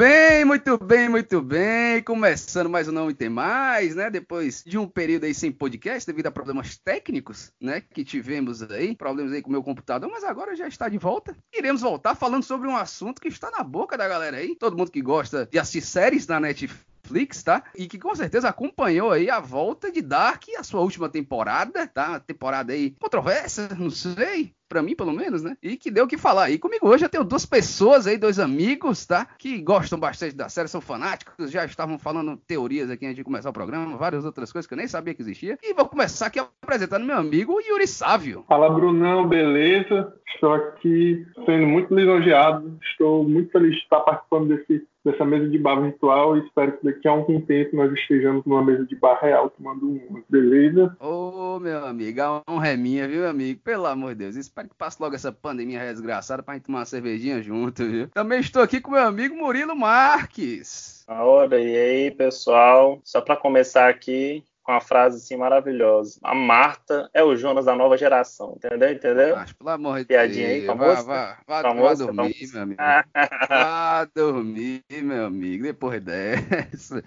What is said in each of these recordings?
Bem, muito bem, muito bem. Começando mais um Não Tem Mais, né? Depois de um período aí sem podcast, devido a problemas técnicos, né? Que tivemos aí, problemas aí com o meu computador, mas agora já está de volta. Iremos voltar falando sobre um assunto que está na boca da galera aí. Todo mundo que gosta de assistir séries na Netflix, tá? E que com certeza acompanhou aí a volta de Dark, a sua última temporada, tá? Temporada aí controversa, não sei, para mim pelo menos, né? E que deu o que falar. E comigo hoje eu tenho duas pessoas aí, dois amigos, tá? Que gostam bastante da série, são fanáticos, já estavam falando teorias aqui antes de começar o programa, várias outras coisas que eu nem sabia que existia. E vou começar aqui apresentando meu amigo Yuri Sávio. Fala Brunão, beleza? Estou aqui sendo muito lisonjeado, estou muito feliz de estar participando desse dessa mesa de bar virtual e espero que daqui a algum tempo nós estejamos numa mesa de bar real tomando um, beleza? Ô, meu amigo, a honra é minha, viu, amigo? Pelo amor de Deus, espero que passe logo essa pandemia desgraçada pra gente tomar uma cervejinha junto, viu? Também estou aqui com meu amigo Murilo Marques. Ora, e aí, pessoal? Só para começar aqui, uma frase assim maravilhosa. A Marta é o Jonas da nova geração, entendeu? Entendeu? Mas, pelo amor de Piadinha aí, famosa? Vá, vá, vá, famosa, vá dormir, famosa. meu amigo. vá dormir, meu amigo, depois dessa.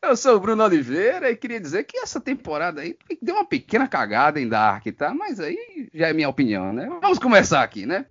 Eu sou o Bruno Oliveira e queria dizer que essa temporada aí deu uma pequena cagada em Dark, tá? Mas aí já é minha opinião, né? Vamos começar aqui, né?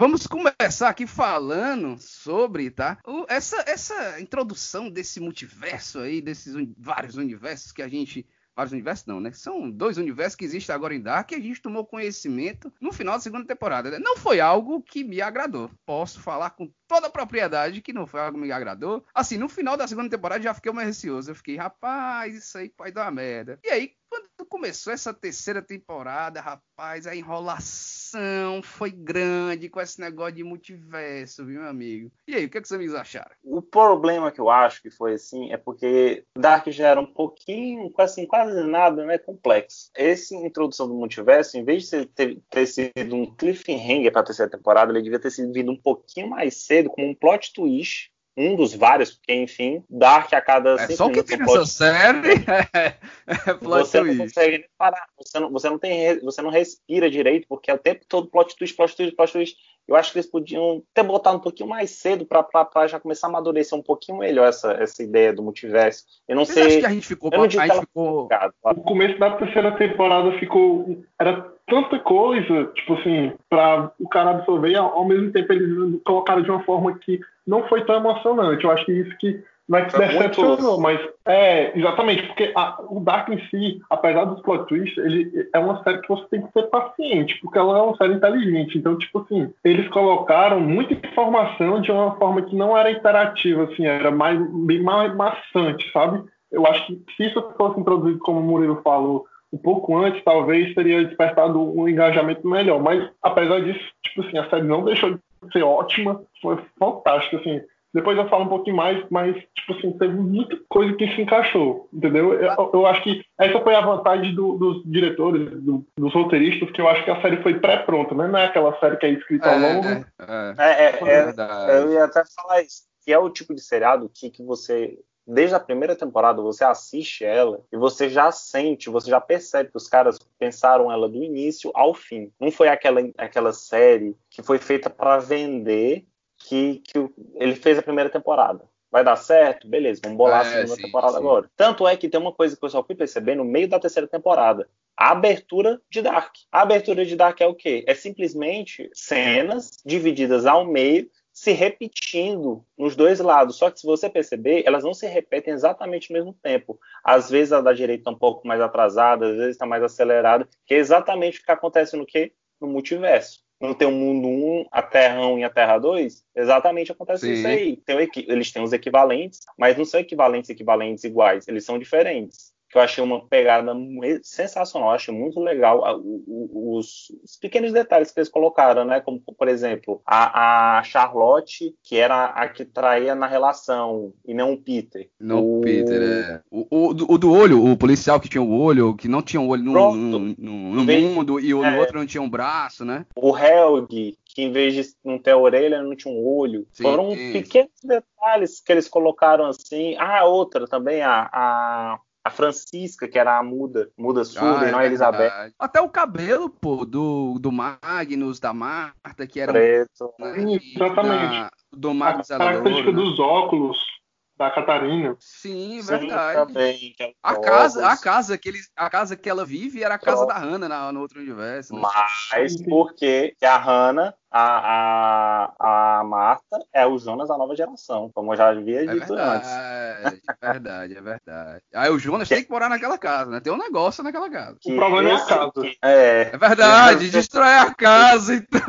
Vamos começar aqui falando sobre, tá? O, essa, essa introdução desse multiverso aí, desses un, vários universos que a gente. Vários universos não, né? São dois universos que existem agora em Dark e a gente tomou conhecimento no final da segunda temporada. Né? Não foi algo que me agradou. Posso falar com toda a propriedade que não foi algo que me agradou. Assim, no final da segunda temporada já fiquei mais receoso. Eu fiquei, rapaz, isso aí pode dar uma merda. E aí, quando começou essa terceira temporada, rapaz, a enrolação foi grande com esse negócio de multiverso, viu, meu amigo? E aí, o que, é que os amigos acharam? O problema que eu acho que foi assim é porque Dark já era um pouquinho, assim, quase nada, né, complexo. Essa introdução do multiverso, em vez de ter, ter sido um cliffhanger para a terceira temporada, ele devia ter sido vindo um pouquinho mais cedo, como um plot twist um dos vários, porque enfim, Dark a cada é só o que tem nessa pode... série é, é plot você twist. não consegue parar, você não, você não tem, você não respira direito, porque é o tempo todo plot twist, plot twist, plot twist. Eu acho que eles podiam ter botado um pouquinho mais cedo para já começar a amadurecer um pouquinho melhor essa, essa ideia do multiverso. Eu não sei. Acho que a gente ficou. Eu a gente ficou... O começo da terceira temporada ficou. Era tanta coisa, tipo assim, para o cara absorver, ao mesmo tempo eles colocaram de uma forma que não foi tão emocionante. Eu acho que isso que que decepcionou, mas é exatamente porque a, o Dark em si, apesar dos plot twists, ele é uma série que você tem que ser paciente, porque ela é uma série inteligente. Então, tipo assim, eles colocaram muita informação de uma forma que não era interativa, assim, era mais bem mais maçante, sabe? Eu acho que se isso fosse introduzido como o Murilo falou um pouco antes, talvez teria despertado um engajamento melhor. Mas apesar disso, tipo assim, a série não deixou de ser ótima, foi fantástica, assim. Depois eu falo um pouquinho mais, mas, tipo assim, teve muita coisa que se encaixou, entendeu? Eu, eu acho que essa foi a vantagem do, dos diretores, do, dos roteiristas, que eu acho que a série foi pré-pronta, né? Não é aquela série que é escrita ao é, longo. É, é, é, é eu ia até falar isso, que é o tipo de seriado que, que você desde a primeira temporada você assiste ela e você já sente, você já percebe que os caras pensaram ela do início ao fim. Não foi aquela, aquela série que foi feita para vender que, que ele fez a primeira temporada. Vai dar certo? Beleza, vamos bolar é, a segunda sim, temporada sim. agora. Tanto é que tem uma coisa que eu só fui perceber no meio da terceira temporada. A abertura de Dark. A abertura de Dark é o quê? É simplesmente cenas divididas ao meio se repetindo nos dois lados. Só que se você perceber, elas não se repetem exatamente no mesmo tempo. Às vezes a da direita está um pouco mais atrasada, às vezes está mais acelerada, que é exatamente o que acontece no que? No multiverso. Não tem o mundo 1, a Terra 1 e a Terra 2? Exatamente acontece Sim. isso aí. Tem eles têm os equivalentes, mas não são equivalentes equivalentes iguais, eles são diferentes. Que eu achei uma pegada sensacional, eu achei muito legal os, os, pequenos detalhes que eles colocaram, né? Como, por exemplo, a, a, Charlotte, que era a que traía na relação, e não o Peter. Não o Peter, é. O, o, o, do olho, o policial que tinha o olho, que não tinha o olho no, no, no, no mundo, e o é. outro não tinha um braço, né? O Helg, que em vez de não ter orelha, não tinha um olho. Sim, Foram pequenos detalhes que eles colocaram assim. Ah, outra também, a, a, a Francisca, que era a muda, muda surda, ah, e não a Elizabeth. Até o cabelo, pô, do, do Magnus, da Marta, que era. Preto. Né, exatamente. Da, do Magnus a característica né? dos óculos da Catarina. Sim, verdade. Sim, também, é a casa, a casa que eles, a casa que ela vive era a casa da Hannah no outro universo. Né? Mas porque a Hannah a, a, a Marta é o Jonas da nova geração, como eu já havia é dito verdade, antes. É verdade, é verdade. Aí o Jonas que... tem que morar naquela casa, né? Tem um negócio naquela casa. Que o problema é a casa. É, é verdade, destrói a casa, então.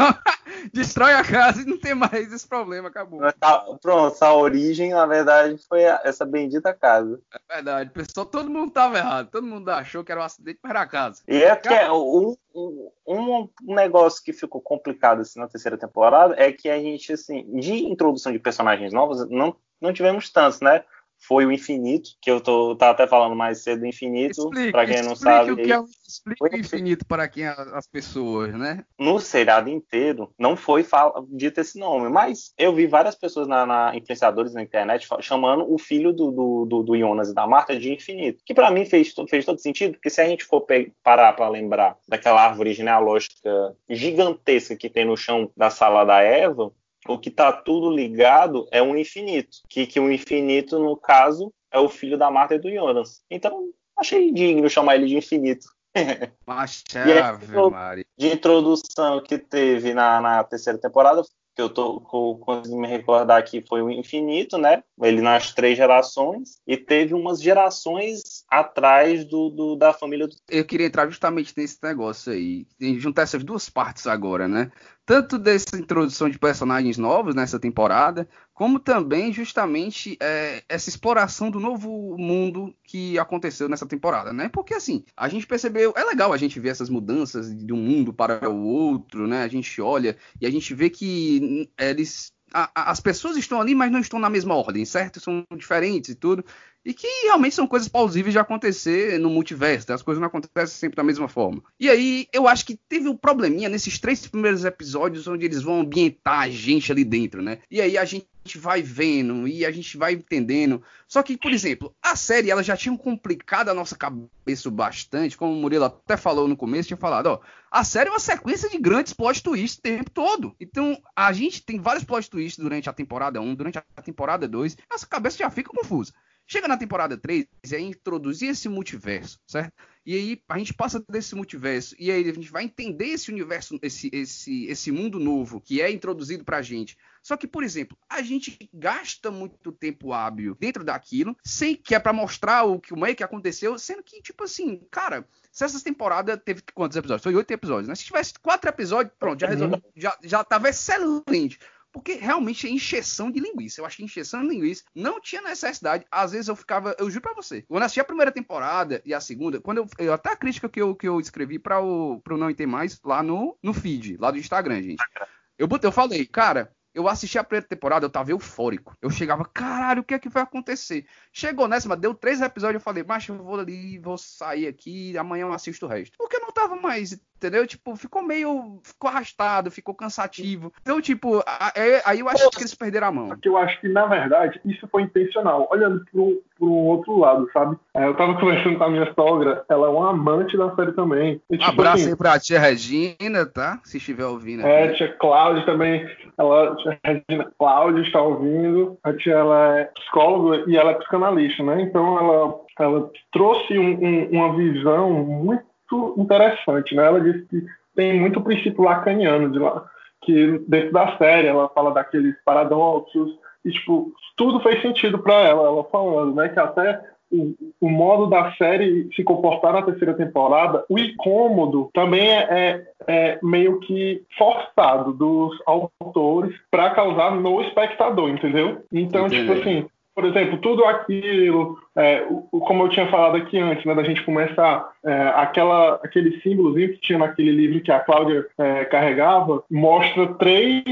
Destrói a casa e não tem mais esse problema, acabou. Tá, pronto, a origem, na verdade, foi essa bendita casa. É verdade, pessoal, todo mundo tava errado, todo mundo achou que era um acidente, mas era a casa. E é que é um, um, negócio que ficou complicado assim na terceira temporada é que a gente, assim, de introdução de personagens novos, não, não tivemos tantos, né? Foi o Infinito, que eu tô tava até falando mais cedo, Infinito, para quem não sabe. O que é o, explica o Infinito para quem as pessoas, né? No seriado inteiro, não foi fala, dito esse nome, mas eu vi várias pessoas na, na influenciadores na internet chamando o filho do, do, do, do Jonas e da Marta de Infinito, que para mim fez, fez todo sentido, porque se a gente for parar para lembrar daquela árvore genealógica gigantesca que tem no chão da sala da Eva, o que está tudo ligado é um infinito. Que, que o infinito, no caso, é o filho da Marta e do Jonas. Então, achei digno chamar ele de infinito. Machado, de introdução que teve na, na terceira temporada que eu tô conseguindo me recordar aqui foi o infinito, né? Ele nas três gerações e teve umas gerações atrás do, do, da família do. Eu queria entrar justamente nesse negócio aí, juntar essas duas partes agora, né? Tanto dessa introdução de personagens novos nessa temporada, como também justamente é, essa exploração do novo mundo que aconteceu nessa temporada, né? Porque assim, a gente percebeu, é legal a gente ver essas mudanças de um mundo para o outro, né? A gente olha e a gente vê que eles as pessoas estão ali, mas não estão na mesma ordem, certo? São diferentes e tudo. E que realmente são coisas plausíveis de acontecer no multiverso, tá? as coisas não acontecem sempre da mesma forma. E aí, eu acho que teve um probleminha nesses três primeiros episódios onde eles vão ambientar a gente ali dentro, né? E aí a gente vai vendo e a gente vai entendendo. Só que, por exemplo, a série ela já tinha complicado a nossa cabeça bastante, como o Murilo até falou no começo, tinha falado, ó, a série é uma sequência de grandes plot twists o tempo todo. Então, a gente tem vários plot twists durante a temporada 1, durante a temporada 2, nossa cabeça já fica confusa. Chega na temporada 3 e aí introduzir esse multiverso, certo? E aí a gente passa desse multiverso e aí a gente vai entender esse universo, esse, esse, esse mundo novo que é introduzido pra gente. Só que, por exemplo, a gente gasta muito tempo hábil dentro daquilo, sem que é para mostrar o que o meio que aconteceu, sendo que, tipo assim, cara, se essa temporada teve quantos episódios? Foi oito episódios, né? Se tivesse quatro episódios, pronto, já resolveu, já, já tava excelente porque realmente é encheção de linguiça. Eu que encheção de linguiça não tinha necessidade. Às vezes eu ficava, eu juro pra você, quando eu assisti a primeira temporada e a segunda, quando eu, eu até a crítica que eu, que eu escrevi para o pro Não Tem Mais lá no, no feed, lá do Instagram, gente. Eu, botei, eu falei, cara, eu assisti a primeira temporada, eu tava eufórico. Eu chegava, caralho, o que é que vai acontecer? Chegou nessa, mas deu três episódios, eu falei, mas eu vou ali, vou sair aqui, amanhã eu assisto o resto. Porque eu não tava mais entendeu? Tipo, ficou meio. ficou arrastado, ficou cansativo. Então, tipo, é, aí eu acho que eles perderam a mão. Porque eu acho que, na verdade, isso foi intencional. Olhando pro, pro outro lado, sabe? É, eu tava conversando com a minha sogra, ela é uma amante da série também. E, tipo, Abraço assim, aí pra tia Regina, tá? Se estiver ouvindo. É, aqui. tia Cláudia também. Ela, tia Regina Cláudia está ouvindo. A tia ela é psicóloga e ela é psicanalista, né? Então ela, ela trouxe um, um, uma visão muito muito interessante, né? Ela disse que tem muito princípio lacaniano de lá, que dentro da série ela fala daqueles paradoxos e tipo tudo fez sentido para ela, ela falando, né? Que até o, o, modo da série se comportar na terceira temporada, o incômodo também é, é, é meio que forçado dos autores para causar no espectador, entendeu? Então, Entendi. tipo assim, por exemplo, tudo aquilo, é, o, como eu tinha falado aqui antes, né, da gente começar, é, aquela, aquele símbolozinho que tinha naquele livro que a Cláudia é, carregava, mostra três,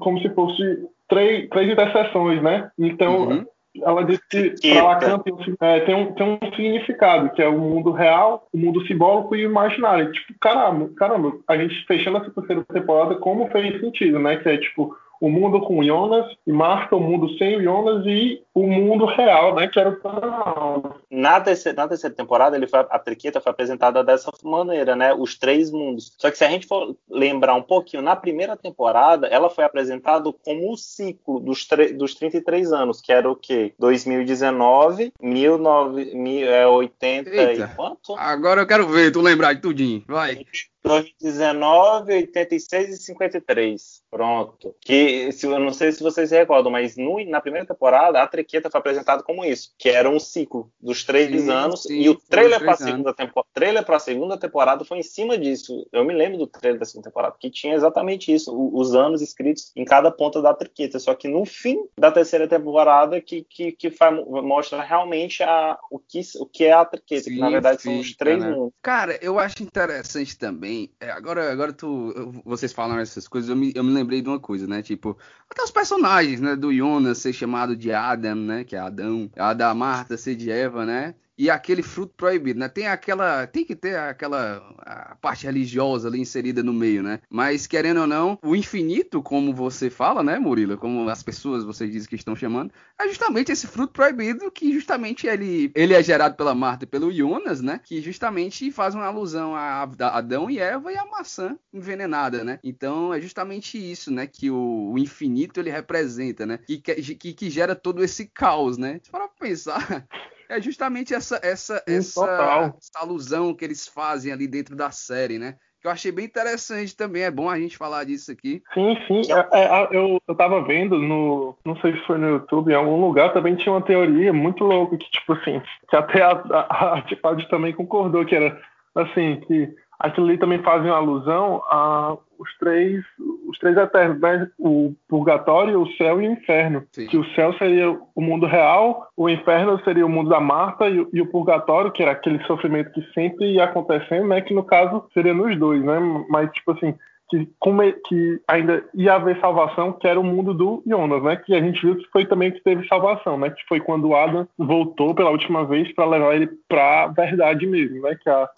como se fosse três, três interseções, né? Então, uhum. ela disse que para Lacan tem, é, tem, um, tem um significado, que é o mundo real, o mundo simbólico e o imaginário. Tipo, caramba, caramba, a gente fechando essa terceira temporada, como fez sentido, né? Que é tipo o mundo com Jonas e Marta, o mundo sem Jonas e o mundo real, né, que era o. Na terceira, na terceira temporada, ele foi, a Triqueta foi apresentada dessa maneira, né, os três mundos. Só que se a gente for lembrar um pouquinho, na primeira temporada, ela foi apresentada como o ciclo dos, dos 33 anos, que era o quê? 2019, 1980 Eita. e quanto? Agora eu quero ver, tu lembrar de tudinho, vai. 2019, 86 e 53. Pronto. Que se, eu não sei se vocês se recordam, mas no, na primeira temporada a Trequeta foi apresentada como isso, que era um ciclo dos três sim, anos sim, e o trailer para a segunda temporada, trailer para a segunda temporada foi em cima disso. Eu me lembro do trailer da segunda temporada que tinha exatamente isso, os anos escritos em cada ponta da Trequeta. Só que no fim da terceira temporada que que, que faz, mostra realmente a, o que o que é a Trequeta, que na verdade são os três né? mundos. Cara, eu acho interessante também. É, agora agora tu vocês falam essas coisas, eu me, eu me lembrei de uma coisa, né? Tipo, até os personagens, né? Do Jonas ser chamado de Adam, né? Que é Adão. A da Marta ser de Eva, né? E aquele fruto proibido, né? Tem aquela, tem que ter aquela parte religiosa ali inserida no meio, né? Mas querendo ou não, o infinito, como você fala, né, Murilo, como as pessoas vocês dizem que estão chamando, é justamente esse fruto proibido que justamente ele, ele é gerado pela Marta e pelo Jonas, né? Que justamente faz uma alusão a Adão e Eva e a maçã envenenada, né? Então é justamente isso, né? Que o, o infinito ele representa, né? Que, que, que gera todo esse caos, né? Para pensar é justamente essa essa, essa, essa, alusão que eles fazem ali dentro da série, né? Que eu achei bem interessante também. É bom a gente falar disso aqui. Sim, sim. É, é, eu, eu tava vendo no. Não sei se foi no YouTube, em algum lugar, também tinha uma teoria muito louca que, tipo assim, que até a, a, a também concordou, que era assim, que aquilo ali também faz uma alusão a os três, os três eternos, né? O purgatório, o céu e o inferno. Sim. Que o céu seria o mundo real, o inferno seria o mundo da Marta e, e, o purgatório, que era aquele sofrimento que sempre ia acontecendo, né? Que no caso seria nos dois, né? Mas tipo assim, que, que ainda ia haver salvação, que era o mundo do Jonas, né? Que a gente viu que foi também que teve salvação, né? Que foi quando o Adam voltou pela última vez para levar ele para a verdade mesmo, né? Que a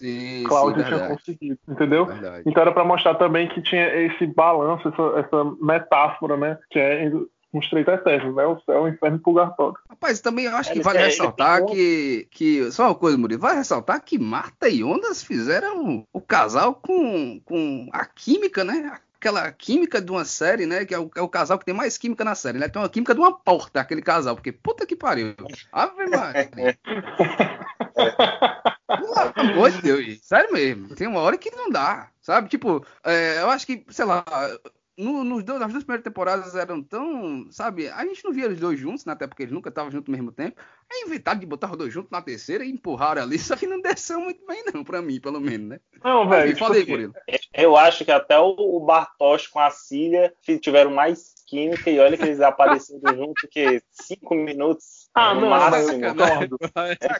Cláudia tinha conseguido, entendeu? Verdade. Então era para mostrar também que tinha esse balanço, essa, essa metáfora, né? Que é uns três eternos, né? O céu, o inferno e o purgatório. Rapaz, também eu acho que vale ressaltar que, que. Só uma coisa, Murilo, vale ressaltar que Marta e Ondas fizeram o casal com, com a química, né? Aquela química de uma série, né? Que é o, é o, casal que tem mais química na série, né? Tem uma química de uma porta, aquele casal, porque puta que pariu. Ave Maria. Pelo amor de Deus, sério mesmo. Tem uma hora que não dá, sabe? Tipo, é, eu acho que, sei lá, no, nos dois, nas duas primeiras temporadas eram tão, sabe? A gente não via os dois juntos, né? Até porque eles nunca estavam juntos ao mesmo tempo. Aí inventaram de botar os dois juntos na terceira e empurraram ali, só que não desceu muito bem, não, pra mim, pelo menos, né? Não, velho. Fala aí, Murilo. Eu acho que até o Bartosz com a Cília tiveram mais química e olha que eles apareceram junto que cinco minutos. Ah, não, máximo. eu discordo.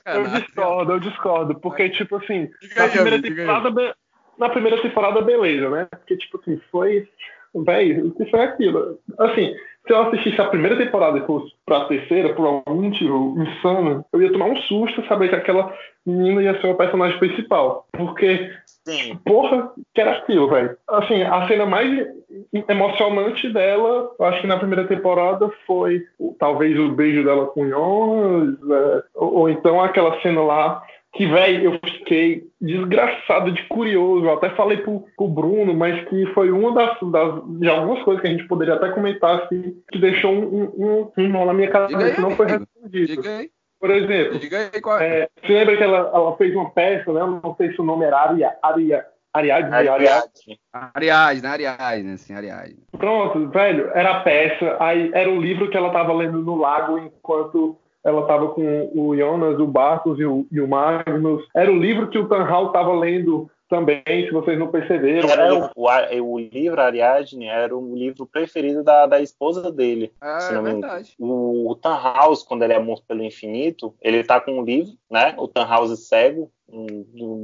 eu discordo, eu discordo. Porque, tipo assim, na primeira temporada. Na primeira temporada, beleza, né? Porque, tipo assim, foi Véi, o que foi aquilo? Assim, se eu assistisse a primeira temporada e fosse pra terceira, por algum motivo insano, eu ia tomar um susto saber que aquela menina ia ser o personagem principal. Porque, Sim. porra, que era aquilo, velho. Assim, a cena mais emocionante dela, eu acho que na primeira temporada foi talvez o beijo dela com o Jonas, é, ou, ou então aquela cena lá que, velho, eu fiquei desgraçado de curioso. Eu até falei pro, pro Bruno, mas que foi uma das, das, de algumas coisas que a gente poderia até comentar, assim, que deixou um, um, um nó na minha cabeça que não foi respondido. Por exemplo, é, você lembra que ela, ela, fez uma peça, né? não sei se o nome era Aria, Aria, Ariadne, Ariadne. Ariadne, Ariadne, assim, Ariadne. Pronto, velho, era a peça, aí era o livro que ela tava lendo no lago enquanto ela estava com o Jonas, o Bartos e o, e o, Magnus. Era o livro que o Tanhal estava lendo também, se vocês não perceberam. Era o, o, o livro Ariadne era o livro preferido da, da esposa dele. Ah, é verdade. O, o quando ele é morto pelo infinito, ele tá com um livro, né? O Tannhaus cego,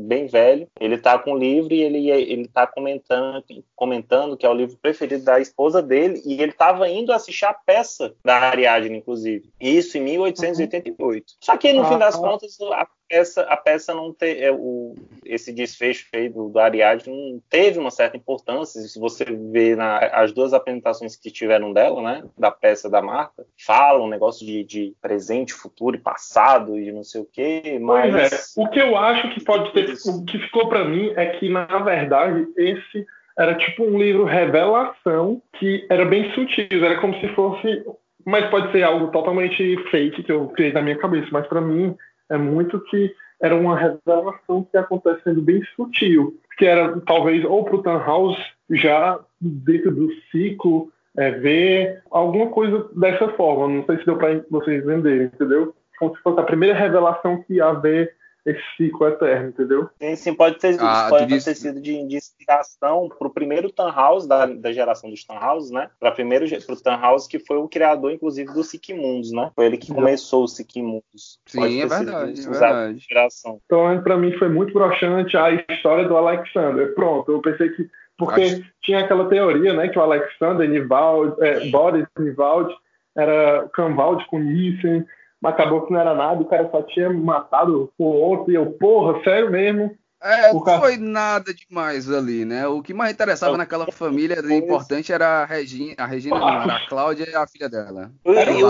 bem velho. Ele tá com o livro e ele, ele tá comentando, comentando que é o livro preferido da esposa dele e ele tava indo assistir a peça da Ariadne, inclusive. Isso em 1888. Uhum. Só que no ah, fim das ah. contas, a peça, a peça não teve é, o, esse desfecho aí do, do Ariadne não teve uma certa importância. Se você vê na, as duas apresentações que tiveram dela, né, da peça da Marta, falam um negócio de, de presente, futuro e passado e não sei o quê, mas... Pois é, o que eu acho que pode ter... O que ficou para mim é que, na verdade, esse era tipo um livro revelação que era bem sutil, era como se fosse mas pode ser algo totalmente fake que eu criei na minha cabeça, mas para mim é muito que era uma revelação que ia acontecendo bem sutil, que era talvez ou para o Tannhaus já dentro do ciclo é, ver alguma coisa dessa forma. Não sei se deu para vocês entenderem, entendeu? Como se fosse a primeira revelação que ia haver esse ciclo eterno, entendeu? Sim, sim pode ter, ah, pode ter sido de, de inspiração para o primeiro Tannhaus da, da geração dos Tannhaus, né? Para primeiro para o Tannhaus que foi o criador, inclusive, do Sikimundos, né? Foi ele que começou o Sikimundos. Sim, é verdade, é verdade. Inspiração. Então, para mim foi muito broxante a história do Alexander. Pronto, eu pensei que porque Acho... tinha aquela teoria, né, que o Alexander Nivald, é, Boris Nivald era Canvalde com Nissen, mas acabou que não era nada, o cara só tinha matado o outro, e eu, porra, sério mesmo? É, não cara... foi nada demais ali, né? O que mais interessava eu... naquela família era importante era a Regina, a Regina não, era a Cláudia e a filha dela. Era o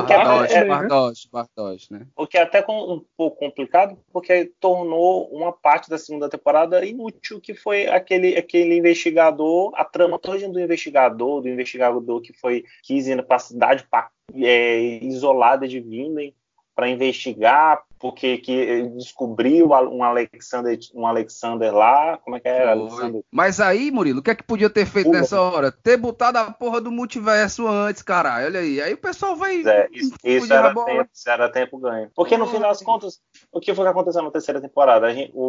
é, né? O que é até um pouco complicado, porque tornou uma parte da segunda temporada inútil, que foi aquele, aquele investigador, a trama toda do investigador, do investigador que foi quis ir para a cidade é, isolada de Vinden para investigar, porque que descobriu um Alexander, um Alexander lá, como é que era? Alexander? Mas aí, Murilo, o que é que podia ter feito nessa hora? Ter botado a porra do multiverso antes, caralho, olha aí. Aí o pessoal vai... É, isso, isso, era tempo, isso, era tempo, ganho. Porque no fim das contas, o que foi que aconteceu na terceira temporada? Gente, o,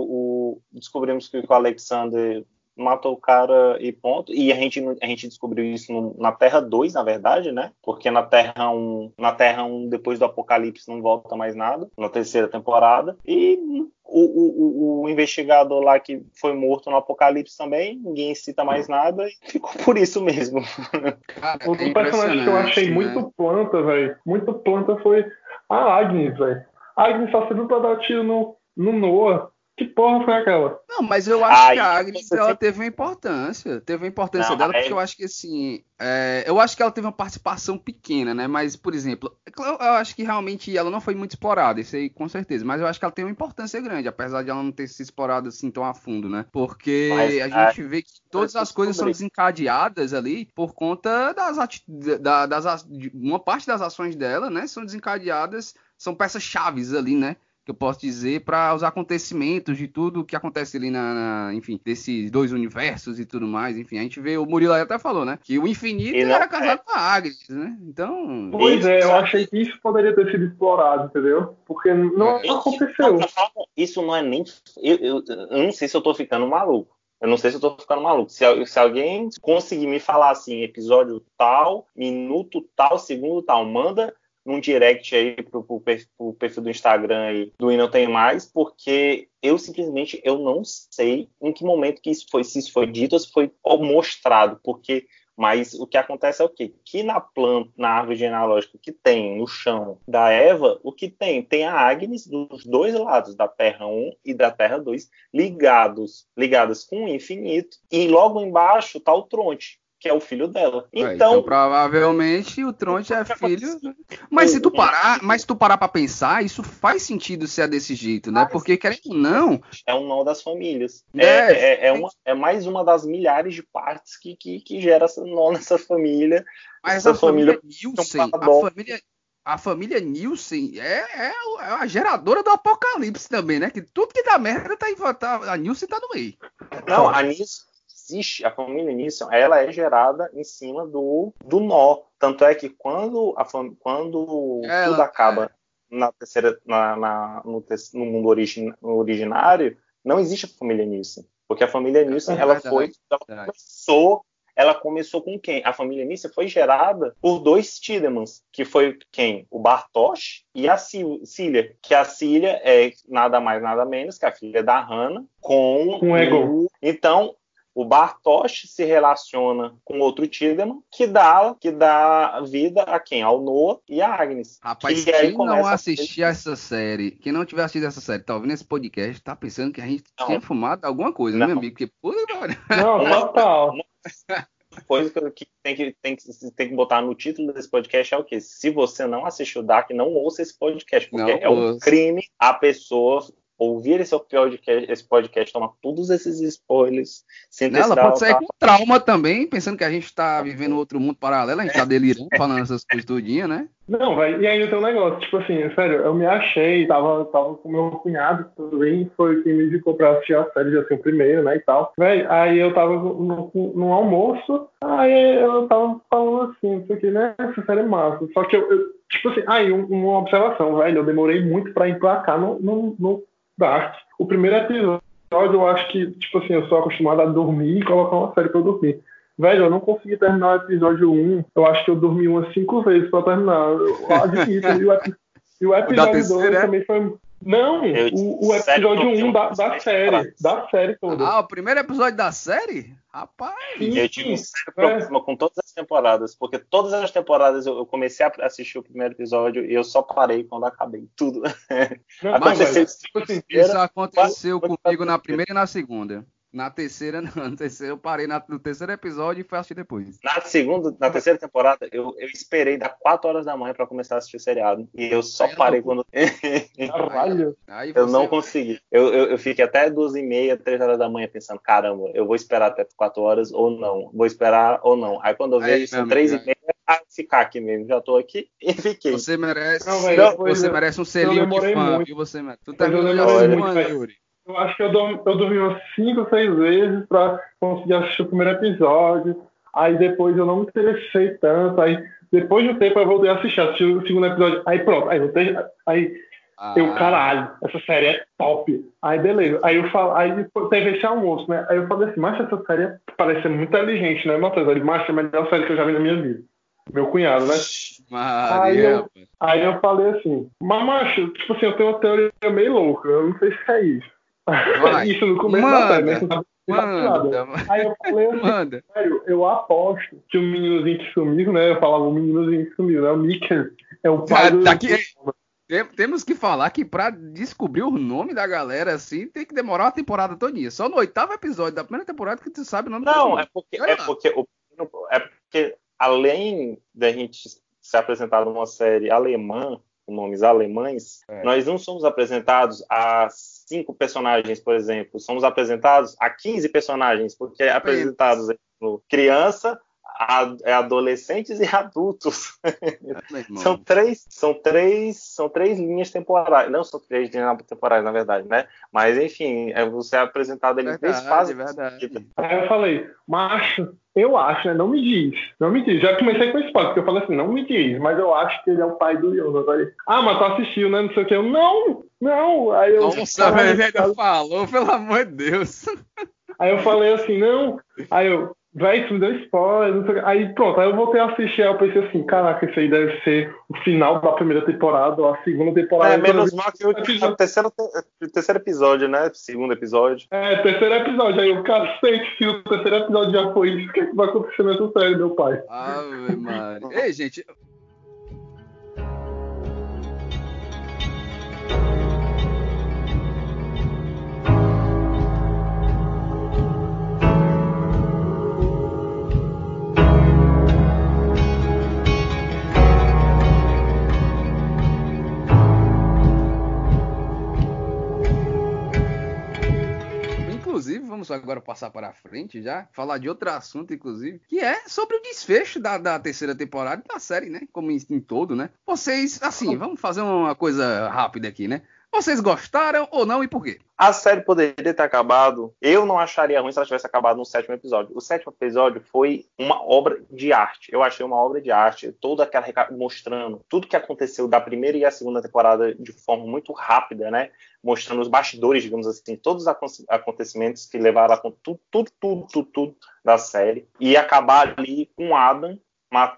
o, descobrimos que o Alexander matou o cara e ponto. E a gente, a gente descobriu isso no, na Terra 2, na verdade, né? Porque na Terra 1, na Terra 1, depois do Apocalipse, não volta mais nada, na terceira temporada. E o, o, o, investigador lá que foi morto no Apocalipse também, ninguém cita mais nada e ficou por isso mesmo. Cara, Outro é personagem que eu achei né? muito planta, velho, muito planta foi a Agnes, velho. A Agnes só serviu pra dar tiro no, no Noah. Que porra foi aquela? Não, mas eu acho Ai, que a Agnes ela teve uma importância. Teve uma importância não, dela, é... porque eu acho que assim. É, eu acho que ela teve uma participação pequena, né? Mas, por exemplo, eu acho que realmente ela não foi muito explorada, isso aí com certeza. Mas eu acho que ela tem uma importância grande, apesar de ela não ter se explorado assim tão a fundo, né? Porque mas, a gente vê que todas as coisas são desencadeadas ali por conta das, da, das uma parte das ações dela, né? São desencadeadas, são peças chaves ali, né? Que eu posso dizer para os acontecimentos de tudo que acontece ali na, na, enfim, desses dois universos e tudo mais, enfim, a gente vê o Murilo aí até falou, né, que o infinito era casado é. com a Agnes, né? Então, pois é, eu achei que isso poderia ter sido explorado, entendeu? Porque não, não aconteceu. Isso não é nem eu, eu, eu não sei se eu tô ficando maluco. Eu não sei se eu tô ficando maluco. Se, se, alguém conseguir me falar assim, episódio tal, minuto tal, segundo tal, manda num direct aí pro, pro, pro perfil do Instagram aí do E Não Tem Mais, porque eu simplesmente eu não sei em que momento que isso foi, se isso foi dito ou se foi mostrado, porque mas o que acontece é o quê? Que na planta, na árvore genealógica que tem no chão da Eva, o que tem? Tem a Agnes dos dois lados, da Terra 1 e da Terra 2, ligados, ligadas com o infinito. E logo embaixo está o Tronte, que é o filho dela. Então, então provavelmente o Tronte é filho. Mas se tu parar, mas se tu parar para pensar, isso faz sentido ser desse jeito, né? Porque querendo ou não, é um nó das famílias. É, é, é, é, uma, é mais uma das milhares de partes que, que, que gera essa nó nessa família. Mas essa a família, família Nielsen, a família a família Nielsen é, é, é, a geradora do apocalipse também, né? Que tudo que dá merda tá em tá, a Nielsen tá no meio. Não, a Nielsen existe, a família Nissan, ela é gerada em cima do, do nó. Tanto é que quando, a quando ela, tudo acaba é. na terceira, na, na no, no, mundo origin, originário, não existe a família Nissan. Porque a família Nielsen, é ela foi, ela começou ela começou com quem? A família Nielsen foi gerada por dois Tidemans, que foi quem? O Bartosz e a Cília, que a Cília é nada mais nada menos que a filha da Hannah com um ego. Então, o Bartosz se relaciona com outro Tiedemann que dá, que dá vida a quem? Ao Noah e a Agnes. Rapaz, que quem não assistir a essa série, quem não tiver assistido essa série, tá ouvindo esse podcast, tá pensando que a gente não. tinha fumado alguma coisa, né, não. meu amigo? Porque, puta Não, total. coisa que tem que, tem, que, tem que botar no título desse podcast é o que? Se você não assistiu Dark, não ouça esse podcast, porque não é um crime a pessoa ouvir esse podcast, esse podcast tomar todos esses spoilers. Sem ela pode sair com trauma também, pensando que a gente tá vivendo outro mundo paralelo, a gente tá delirando, falando essas coisas todinha, né? Não, vai. E ainda tem um negócio, tipo assim, sério, eu me achei, tava, tava com meu cunhado também, foi quem me indicou pra assistir a série assim, o primeiro, né, e tal. Véi, aí eu tava no, no, almoço, aí eu tava falando assim, isso aqui, né, essa série é massa. Só que eu, eu tipo assim, aí uma observação, velho, eu demorei muito pra emplacar no, no, no Dark. O primeiro episódio, eu acho que, tipo assim, eu sou acostumado a dormir e colocar uma série pra eu dormir. Velho, eu não consegui terminar o episódio 1. Eu acho que eu dormi umas 5 vezes pra terminar. Eu admito. e, o, e o episódio 2 é? também foi. Não, o, o, episódio 1 um da, da série. Da série toda. Ah, o primeiro episódio da série? Rapaz! eu tive um sério problema é. com todas as temporadas, porque todas as temporadas eu, comecei a assistir o primeiro episódio e eu só parei quando acabei tudo. Não, aconteceu mas, mas, isso aconteceu comigo na primeira e na segunda. Na terceira, não. Na terceira, eu parei no terceiro episódio e fui assistir depois. Na segunda, na terceira temporada, eu, eu esperei dar 4 horas da manhã pra começar a assistir o seriado. E eu só aí parei quando. Caralho! Aí eu não consegui. Eu, eu, eu, fiquei até duas e meia, três horas da manhã pensando, caramba, eu vou esperar até 4 horas ou não. Vou esperar ou não. Aí quando eu vejo, são três e meia, ah, ficar aqui mesmo. Já tô aqui e fiquei. Você merece. Não, véio, você merece um selinho de fã, muito. viu? Você merece. Tu tá vendo Yuri? Eu acho que eu, dormi, eu dormi umas 5, 6 vezes pra conseguir assistir o primeiro episódio. Aí depois eu não me interessei tanto. Aí depois de um tempo eu voltei a assistir, assistir o segundo episódio. Aí pronto, aí voltei. Aí ah. eu, caralho, essa série é top. Aí beleza. Aí eu falo, aí teve esse almoço, né? Aí eu falei assim, mas essa série parece ser muito inteligente, né, Matheus? Ele, mas é a melhor série que eu já vi na minha vida. Meu cunhado, né? Maria, aí, eu, aí eu falei assim, mas macho, tipo assim, eu tenho uma teoria meio louca, eu não sei se é isso. Isso no começo manda, da série, né? Manda, Aí eu falei assim, manda. sério, eu aposto que o meninozinho que sumiu, né? Eu falava o meninozinho que sumiu, né? O Mickey é o pai do... Daqui... Temos que falar que pra descobrir o nome da galera, assim, tem que demorar uma temporada todinha. Só no oitavo episódio da primeira temporada que tu sabe o nome Não, é porque, é porque, é porque além da gente ser apresentado numa série alemã, com nomes alemães, é. nós não somos apresentados a cinco personagens, por exemplo, somos apresentados a 15 personagens, porque é apresentados no criança, adolescentes e adultos. É, são três, são três, são três linhas temporais. Não são três linhas temporais, na verdade, né? Mas enfim, é você é apresentado ali três fases. Aí eu falei, macho, eu acho, né? Não me diz. Não me diz. Já comecei com esse ponto, porque eu falei assim, não me diz, mas eu acho que ele é o pai do Jonas. Aí, ah, mas tu assistiu, né? Não sei o que. Eu, não, não. Aí eu. Nossa, velho, falou, pelo amor de Deus. Aí eu falei assim, não. Aí eu, Véi, isso me deu spoiler. Aí pronto, aí eu voltei a assistir. Aí eu pensei assim: caraca, isso aí deve ser o final da primeira temporada ou a segunda temporada. É, menos mal que o terceiro, terceiro episódio, né? Segundo episódio. É, terceiro episódio. Aí o cacete, se o terceiro episódio já foi isso, o que, é que vai acontecer nessa série, meu pai? Ave Maria. Ei, gente, vamos agora passar para frente já, falar de outro assunto, inclusive, que é sobre o desfecho da, da terceira temporada da série, né? Como em, em todo, né? Vocês, assim, vamos fazer uma coisa rápida aqui, né? Vocês gostaram ou não e por quê? A série poderia ter acabado. Eu não acharia ruim se ela tivesse acabado no sétimo episódio. O sétimo episódio foi uma obra de arte. Eu achei uma obra de arte. Toda aquela mostrando tudo que aconteceu da primeira e a segunda temporada de forma muito rápida, né? Mostrando os bastidores, digamos assim, todos os acontecimentos que levaram a tudo, tudo, tudo, tudo, tudo da série. E acabar ali com Adam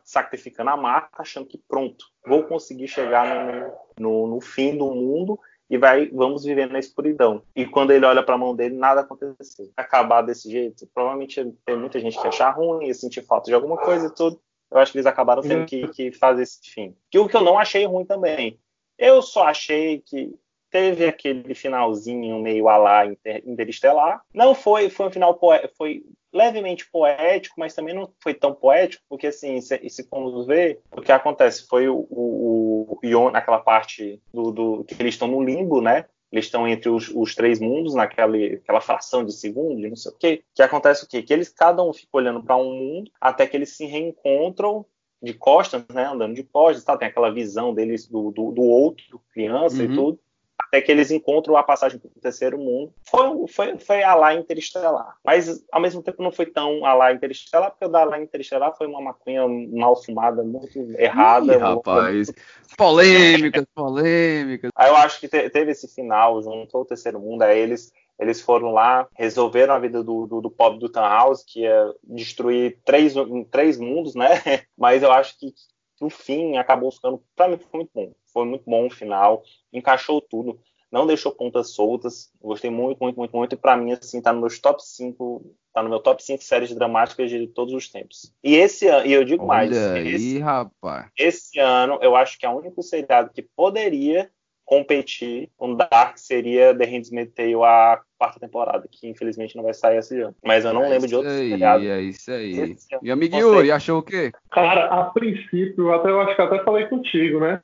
sacrificando a marca, achando que pronto, vou conseguir chegar no, no, no fim do mundo e vai, vamos viver na escuridão. E quando ele olha para a mão dele, nada aconteceu. Acabar desse jeito, provavelmente tem muita gente que achar ruim, e sentir falta de alguma coisa e tudo. Eu acho que eles acabaram tendo que, que fazer esse fim. Que o que eu não achei ruim também. Eu só achei que teve aquele finalzinho meio alá interestelar. Não foi, foi um final foi levemente poético, mas também não foi tão poético, porque assim, se, se formos ver, o que acontece foi o, o, o Ion, naquela parte do, do, que eles estão no limbo, né? Eles estão entre os, os três mundos, naquela aquela fração de segundo, não sei o quê. Que acontece o quê? Que eles cada um fica olhando para um mundo até que eles se reencontram de costas, né? Andando de costas, tá? Tem aquela visão deles do, do, do outro, criança uhum. e tudo até que eles encontram a passagem para o terceiro mundo. Foi, foi, foi a lá interestelar. Mas, ao mesmo tempo, não foi tão a lá interestelar, porque o da lá interestelar foi uma maconha mal fumada, muito errada. Ih, rapaz, polêmicas, polêmicas. Aí eu acho que te, teve esse final, juntou o terceiro mundo, aí eles eles foram lá, resolveram a vida do, do, do pobre do Tannhaus, que ia destruir três, três mundos, né? Mas eu acho que no fim acabou ficando, para mim, foi muito bom. Foi muito bom o final, encaixou tudo, não deixou pontas soltas. Gostei muito, muito, muito, muito. E para mim, assim, tá no meu top 5, tá no meu top 5 séries dramáticas de todos os tempos. E esse ano, e eu digo Olha mais, aí, esse, rapaz. esse ano eu acho que é o único seriado que poderia competir com Dark seria The Handmaid's Tale a quarta temporada, que infelizmente não vai sair esse ano. Mas eu não é lembro de outro aí, seriado. É isso aí. E amigo Yuri, achou o quê? Cara, a princípio, até eu acho que até falei contigo, né?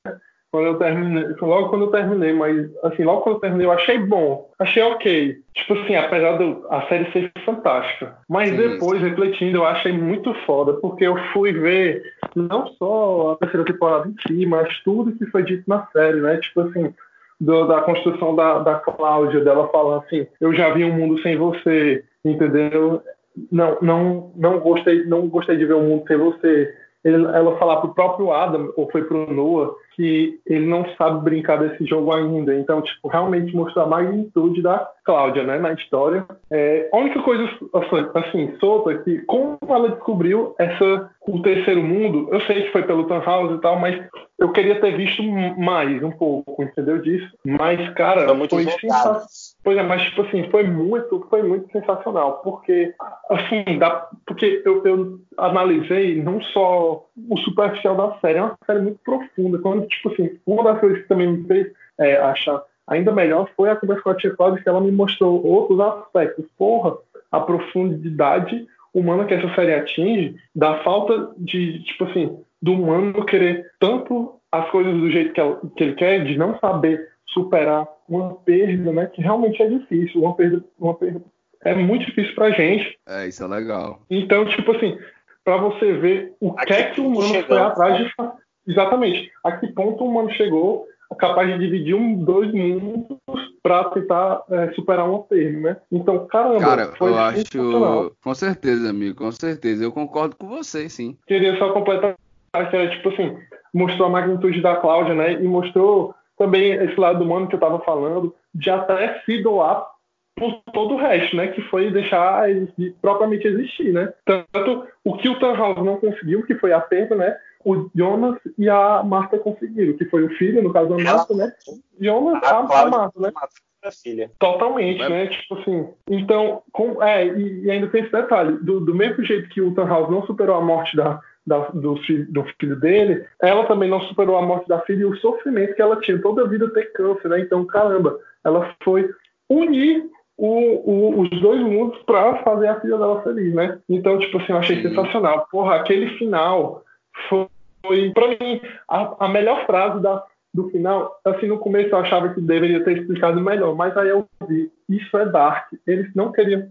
Quando eu terminei, logo quando eu terminei, mas assim, logo quando eu terminei, eu achei bom, achei ok. Tipo assim, apesar da série ser fantástica. Mas sim, depois, refletindo, eu achei muito foda, porque eu fui ver não só a terceira temporada em si, mas tudo que foi dito na série, né? Tipo assim, do, da construção da, da Cláudia, dela falando assim, eu já vi um mundo sem você, entendeu? Não, não, não gostei, não gostei de ver um mundo sem você. Ele, ela falar pro próprio Adam, ou foi pro Noah, que ele não sabe brincar desse jogo ainda. Então, tipo, realmente mostrou a magnitude da Cláudia, né, na história. É, a única coisa, assim, solta é que como ela descobriu essa, o terceiro mundo, eu sei que foi pelo House e tal, mas eu queria ter visto mais, um pouco, entendeu disso? Mas, cara, foi sensacional. Pois é, mas, tipo assim, foi muito, foi muito sensacional, porque, assim, dá, porque eu, eu analisei não só o superficial da série, é uma série muito profunda. Quando, tipo assim, uma das coisas que também me fez é, achar ainda melhor foi a conversa com a tia Cláudia, que ela me mostrou outros aspectos. Porra, a profundidade humana que essa série atinge, da falta de, tipo assim, do humano querer tanto as coisas do jeito que, ela, que ele quer, de não saber superar uma perda, né? Que realmente é difícil. Uma perda, uma perda é muito difícil pra gente. É, isso é legal. Então, tipo assim, para você ver o que é que o humano chegou, foi atrás de. Exatamente. A que ponto o humano chegou capaz de dividir um, dois mundos para tentar é, superar uma perda, né? Então, caramba, Cara, eu acho. Com certeza, amigo, com certeza. Eu concordo com você, sim. Queria só completar que era tipo assim, mostrou a magnitude da Cláudia, né? E mostrou também esse lado humano que eu estava falando, de até se doar por todo o resto, né? Que foi deixar de propriamente existir, né? Tanto o que o Tannhaus não conseguiu, que foi a perda, né? O Jonas e a Marta conseguiram, que foi o filho, no caso da Marta, né? Jonas, a, a, a Marta, né? Filha. Totalmente, é. né? Tipo assim. Então, com, é, e, e, ainda tem esse detalhe: do, do mesmo jeito que o Tannhaus não superou a morte da, da, do, do, filho dele, ela também não superou a morte da filha e o sofrimento que ela tinha toda a vida ter câncer, né? Então, caramba, ela foi unir o, o, os dois mundos para fazer a filha dela feliz, né? Então, tipo assim, eu achei Sim. sensacional. Porra, aquele final foi, foi para mim, a, a, melhor frase da, do final. Assim, no começo eu achava que deveria ter explicado melhor, mas aí eu vi, isso é Dark. Eles não queriam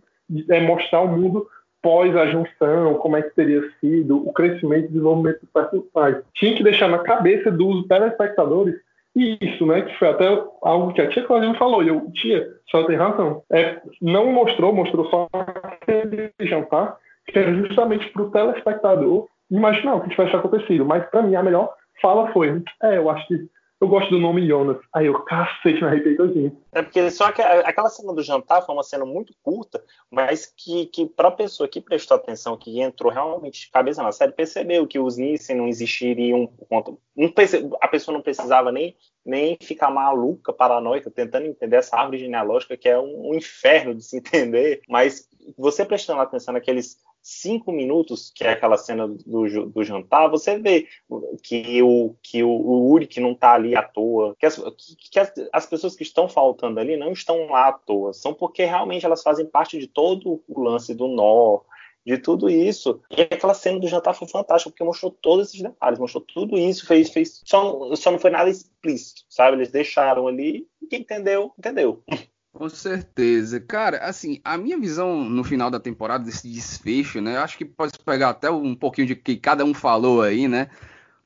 é, mostrar o mundo pós a junção, como é que teria sido, o crescimento e desenvolvimento dos. Tinha que deixar na cabeça dos telespectadores isso, né? Que foi até algo que a tia Claudine falou. E eu, tia, só tem razão. É, não mostrou, mostrou só aquele jantar, que era justamente para o telespectador imaginar o que tivesse acontecido. Mas para mim a melhor fala foi: é, eu acho que eu gosto do nome Jonas. Aí eu, cacete, me arrepiei todinho. É porque só que aquela cena do jantar foi uma cena muito curta, mas que, que para a pessoa que prestou atenção, que entrou realmente de cabeça na série, percebeu que os Nissen não existiriam. Não, a pessoa não precisava nem, nem ficar maluca, paranoica, tentando entender essa árvore genealógica, que é um, um inferno de se entender, mas você prestando atenção naqueles cinco minutos, que é aquela cena do, do jantar, você vê que o, que o, o Uri que não está ali à toa, que, as, que as, as, pessoas que estão faltando ali não estão lá à toa, são porque realmente elas fazem parte de todo o lance do nó, de tudo isso. E aquela cena do jantar foi fantástica, porque mostrou todos esses detalhes, mostrou tudo isso, fez, fez. Só, só não foi nada explícito, sabe? Eles deixaram ali, quem entendeu, entendeu. Com certeza. Cara, assim, a minha visão no final da temporada desse desfecho, né? Eu acho que pode pegar até um pouquinho de que cada um falou aí, né?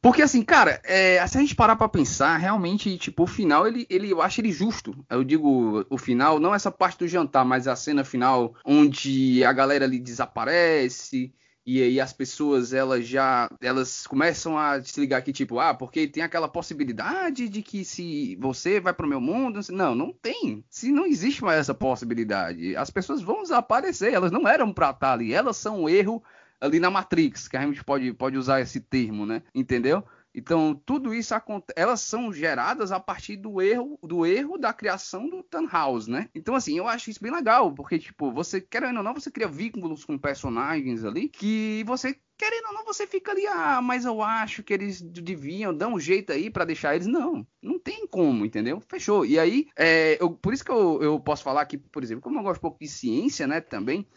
Porque assim, cara, é, se a gente parar pra pensar, realmente, tipo, o final, ele, ele, eu acho ele justo. Eu digo, o final, não essa parte do jantar, mas a cena final onde a galera ali desaparece, e aí as pessoas elas já elas começam a se ligar que tipo ah porque tem aquela possibilidade de que se você vai para o meu mundo não não tem. Se não existe mais essa possibilidade as pessoas vão desaparecer. Elas não eram para estar ali elas são um erro ali na Matrix que a gente pode pode usar esse termo né? Entendeu então, tudo isso elas são geradas a partir do erro, do erro da criação do Tannhaus, né? Então, assim, eu acho isso bem legal, porque, tipo, você, querendo ou não, você cria vínculos com personagens ali que você querendo ou não, você fica ali, ah, mas eu acho que eles deviam dar um jeito aí para deixar eles. Não, não tem como, entendeu? Fechou. E aí, é, eu, por isso que eu, eu posso falar aqui, por exemplo, como eu gosto um pouco de ciência, né, também,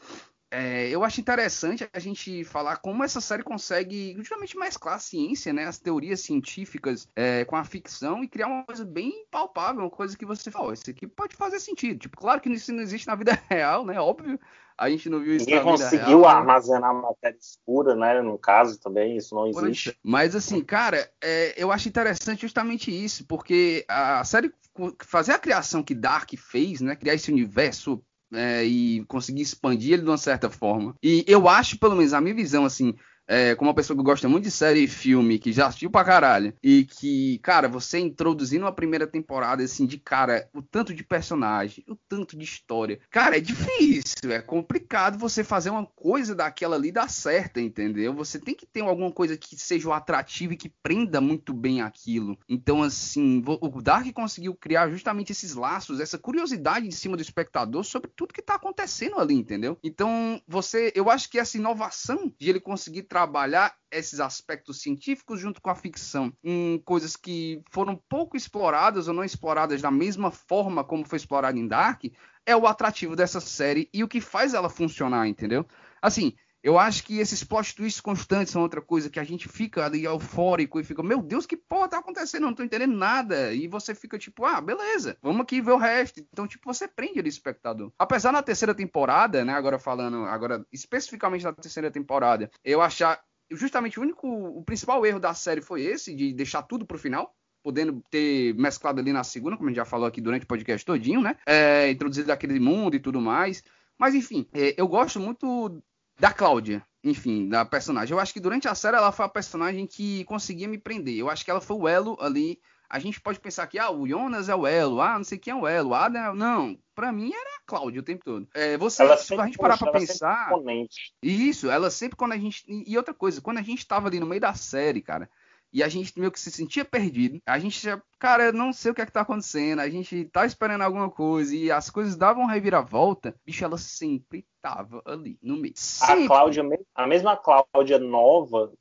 é, eu acho interessante a gente falar como essa série consegue justamente mesclar a ciência, né, as teorias científicas é, com a ficção e criar uma coisa bem palpável, uma coisa que você fala, isso aqui pode fazer sentido. Tipo, claro que isso não existe na vida real, né? Óbvio, a gente não viu isso Ninguém na vida conseguiu real, armazenar matéria escura, né? No caso também, isso não existe. Mas assim, cara, é, eu acho interessante justamente isso, porque a série fazer a criação que Dark fez, né? Criar esse universo é, e conseguir expandir ele de uma certa forma. E eu acho, pelo menos a minha visão, assim, é, como uma pessoa que gosta muito de série e filme, que já assistiu pra caralho, e que, cara, você introduzindo uma primeira temporada, assim, de cara, o tanto de personagem, o tanto de história. Cara, é difícil, é complicado você fazer uma coisa daquela ali dar certa, entendeu? Você tem que ter alguma coisa que seja atrativa e que prenda muito bem aquilo. Então, assim, o Dark conseguiu criar justamente esses laços, essa curiosidade em cima do espectador sobre tudo que tá acontecendo ali, entendeu? Então, você, eu acho que essa inovação de ele conseguir trabalhar esses aspectos científicos junto com a ficção em coisas que foram pouco exploradas ou não exploradas da mesma forma como foi explorado em Dark, é o atrativo dessa série e o que faz ela funcionar, entendeu? Assim, eu acho que esses plot twists constantes são outra coisa que a gente fica ali eufórico e fica, meu Deus, que porra tá acontecendo? Não tô entendendo nada. E você fica tipo, ah, beleza, vamos aqui ver o resto. Então, tipo, você prende ali o espectador. Apesar na terceira temporada, né, agora falando, agora especificamente na terceira temporada, eu achar justamente o único, o principal erro da série foi esse, de deixar tudo pro final podendo ter mesclado ali na segunda, como a gente já falou aqui durante o podcast todinho, né? É, introduzido aquele mundo e tudo mais. Mas enfim, é, eu gosto muito da Cláudia, enfim, da personagem. Eu acho que durante a série ela foi a personagem que conseguia me prender. Eu acho que ela foi o elo ali. A gente pode pensar que ah, o Jonas é o elo, ah, não sei quem é o elo, ah, não, não para mim era a Cláudia o tempo todo. É, você, ela se a gente parar para pensar, isso, ela sempre quando a gente e outra coisa, quando a gente tava ali no meio da série, cara, e a gente meio que se sentia perdido. A gente já, cara, eu não sei o que é que tá acontecendo. A gente tá esperando alguma coisa e as coisas davam reviravolta. Bicho, ela sempre tava ali no meio. Sempre. A Cláudia, a mesma Cláudia nova,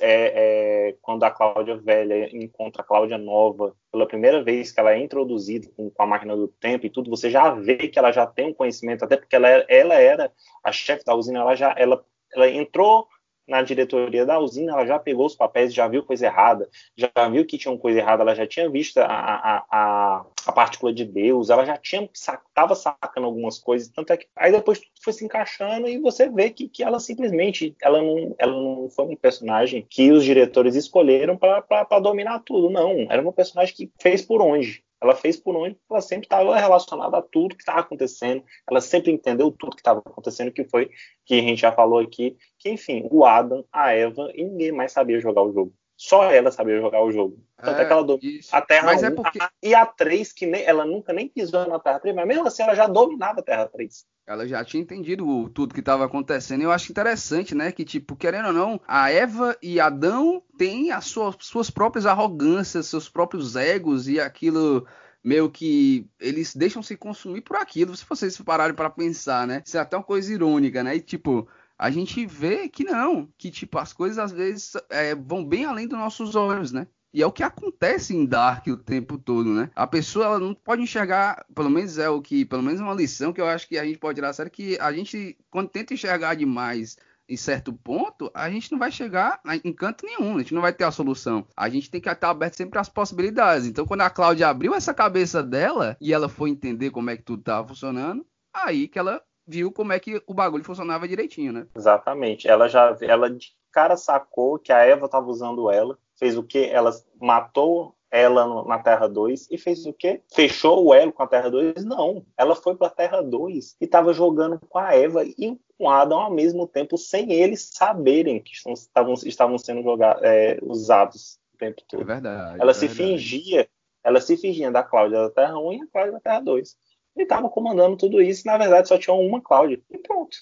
é, é, quando a Cláudia velha encontra a Cláudia nova pela primeira vez que ela é introduzida com, com, a máquina do tempo e tudo, você já vê que ela já tem um conhecimento, até porque ela, ela era a chefe da usina, ela já ela, ela entrou na diretoria da usina, ela já pegou os papéis, já viu coisa errada, já viu que tinha coisa errada, ela já tinha visto a, a, a, a partícula de Deus, ela já tinha estava sacando algumas coisas, tanto é que aí depois tudo foi se encaixando e você vê que, que ela simplesmente ela não, ela não foi um personagem que os diretores escolheram para dominar tudo, não. Era uma personagem que fez por onde. Ela fez por onde ela sempre estava relacionada a tudo que estava acontecendo. Ela sempre entendeu tudo que estava acontecendo, que foi que a gente já falou aqui, que enfim, o Adam, a Eva e ninguém mais sabia jogar o jogo. Só ela sabia jogar o jogo. Tanto é, é que ela domina a Terra mas 1 é porque... a, e a 3, que nem, ela nunca nem pisou na Terra 3, mas mesmo assim ela já dominava a Terra 3. Ela já tinha entendido tudo que estava acontecendo. E eu acho interessante, né? Que, tipo, querendo ou não, a Eva e Adão têm as suas, suas próprias arrogâncias, seus próprios egos e aquilo meio que eles deixam se consumir por aquilo. Se vocês pararem para pensar, né? Isso é até uma coisa irônica, né? E, tipo, a gente vê que não, que tipo as coisas às vezes é, vão bem além dos nossos olhos, né? E é o que acontece em Dark o tempo todo, né? A pessoa ela não pode enxergar, pelo menos é o que, pelo menos uma lição que eu acho que a gente pode tirar sério que a gente quando tenta enxergar demais em certo ponto, a gente não vai chegar em canto nenhum, a gente não vai ter a solução. A gente tem que estar aberto sempre às possibilidades. Então, quando a Cláudia abriu essa cabeça dela e ela foi entender como é que tudo estava funcionando, aí que ela viu como é que o bagulho funcionava direitinho, né? Exatamente. Ela já, ela de cara sacou que a Eva estava usando ela, fez o que? Ela matou ela na Terra 2 e fez o quê? Fechou o elo com a Terra 2? Não. Ela foi para a Terra 2 e estava jogando com a Eva e com Adam ao mesmo tempo, sem eles saberem que estavam, estavam sendo jogados, é, usados o tempo todo. É verdade. Ela é se verdade. fingia, ela se fingia da Cláudia da Terra 1 e a Cláudia da Terra 2 ele estava comandando tudo isso na verdade só tinha uma Cláudia. E pronto.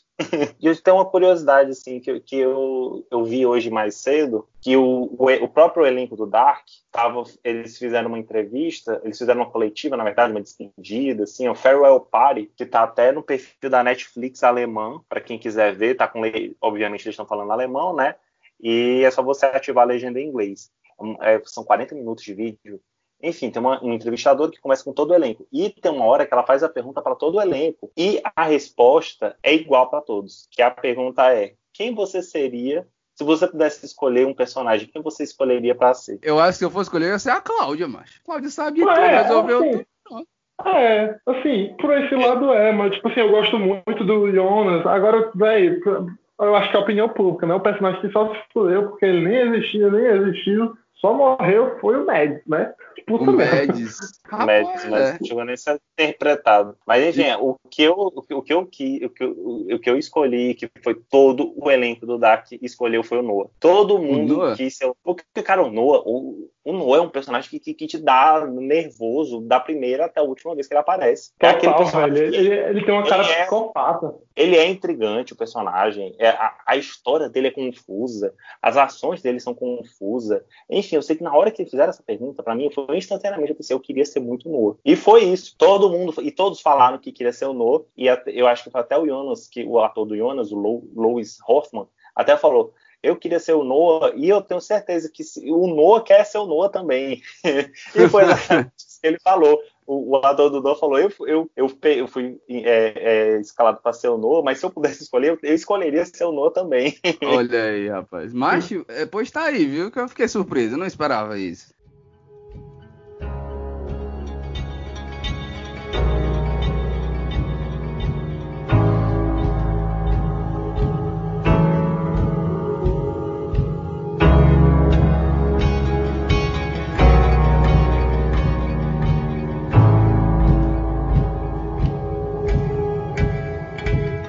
e eu tenho uma curiosidade assim que, que eu, eu vi hoje mais cedo, que o, o, o, próprio elenco do Dark tava, eles fizeram uma entrevista, eles fizeram uma coletiva, na verdade, uma despedida, assim, o Farewell Party, que tá até no perfil da Netflix alemã, para quem quiser ver, tá com obviamente eles estão falando alemão, né? E é só você ativar a legenda em inglês. É, são 40 minutos de vídeo enfim, tem uma, um entrevistador que começa com todo o elenco. E tem uma hora que ela faz a pergunta para todo o elenco. E a resposta é igual para todos. Que a pergunta é: quem você seria se você pudesse escolher um personagem, quem você escolheria para ser? Eu acho que se eu fosse escolher, ia ser a Cláudia, mas. Cláudia sabia tudo, é, resolveu assim, tudo. É, assim, por esse lado é, mas tipo assim, eu gosto muito do Jonas. Agora, velho, eu acho que é a opinião pública, né? O personagem que só se fudeu porque ele nem existia, nem existiu. Só morreu foi o Mads, né? Puta o Mads. Mads, mas é. chegou nem a ser interpretado. Mas enfim, o que eu, o que, o que eu, o que, o que eu escolhi, que foi todo o elenco do Dark escolheu foi o Noah. Todo mundo quis ser. Porque, cara, o Noah, o, o Noah é um personagem que, que, que, te dá nervoso da primeira até a última vez que ele aparece. É Total, é aquele personagem. Ele, ele, ele, tem uma cara é, psicopata. Ele é intrigante, o personagem. É, a, a, história dele é confusa. As ações dele são confusas. Enfim, eu sei que na hora que fizeram essa pergunta, para mim, foi instantaneamente eu pensei, eu queria ser muito Noah. E foi isso. Todo mundo, e todos falaram que queria ser o Noah. E eu acho que foi até o Jonas, que, o ator do Jonas, o Louis Hoffman, até falou eu queria ser o Noah e eu tenho certeza que o Noah quer ser o Noah também. e foi ele falou. O, o ator do Noah falou: Eu, eu, eu, eu fui é, é, escalado para ser o Noah, mas se eu pudesse escolher, eu escolheria ser o Noah também. Olha aí, rapaz. Mas, é, pois tá aí, viu? Que eu fiquei surpreso, eu não esperava isso.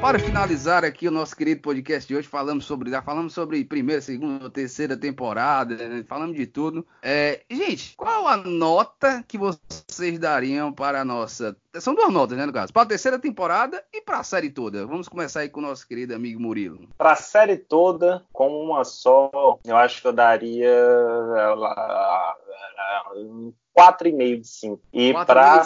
Para finalizar aqui o nosso querido podcast de hoje, falamos sobre, já falamos sobre primeira, segunda, terceira temporada, né? falamos de tudo. É, gente, qual a nota que vocês dariam para a nossa. São duas notas, né, no caso? Para a terceira temporada e para a série toda. Vamos começar aí com o nosso querido amigo Murilo. Para a série toda, com uma só, eu acho que eu daria. 4,5 de 5. E para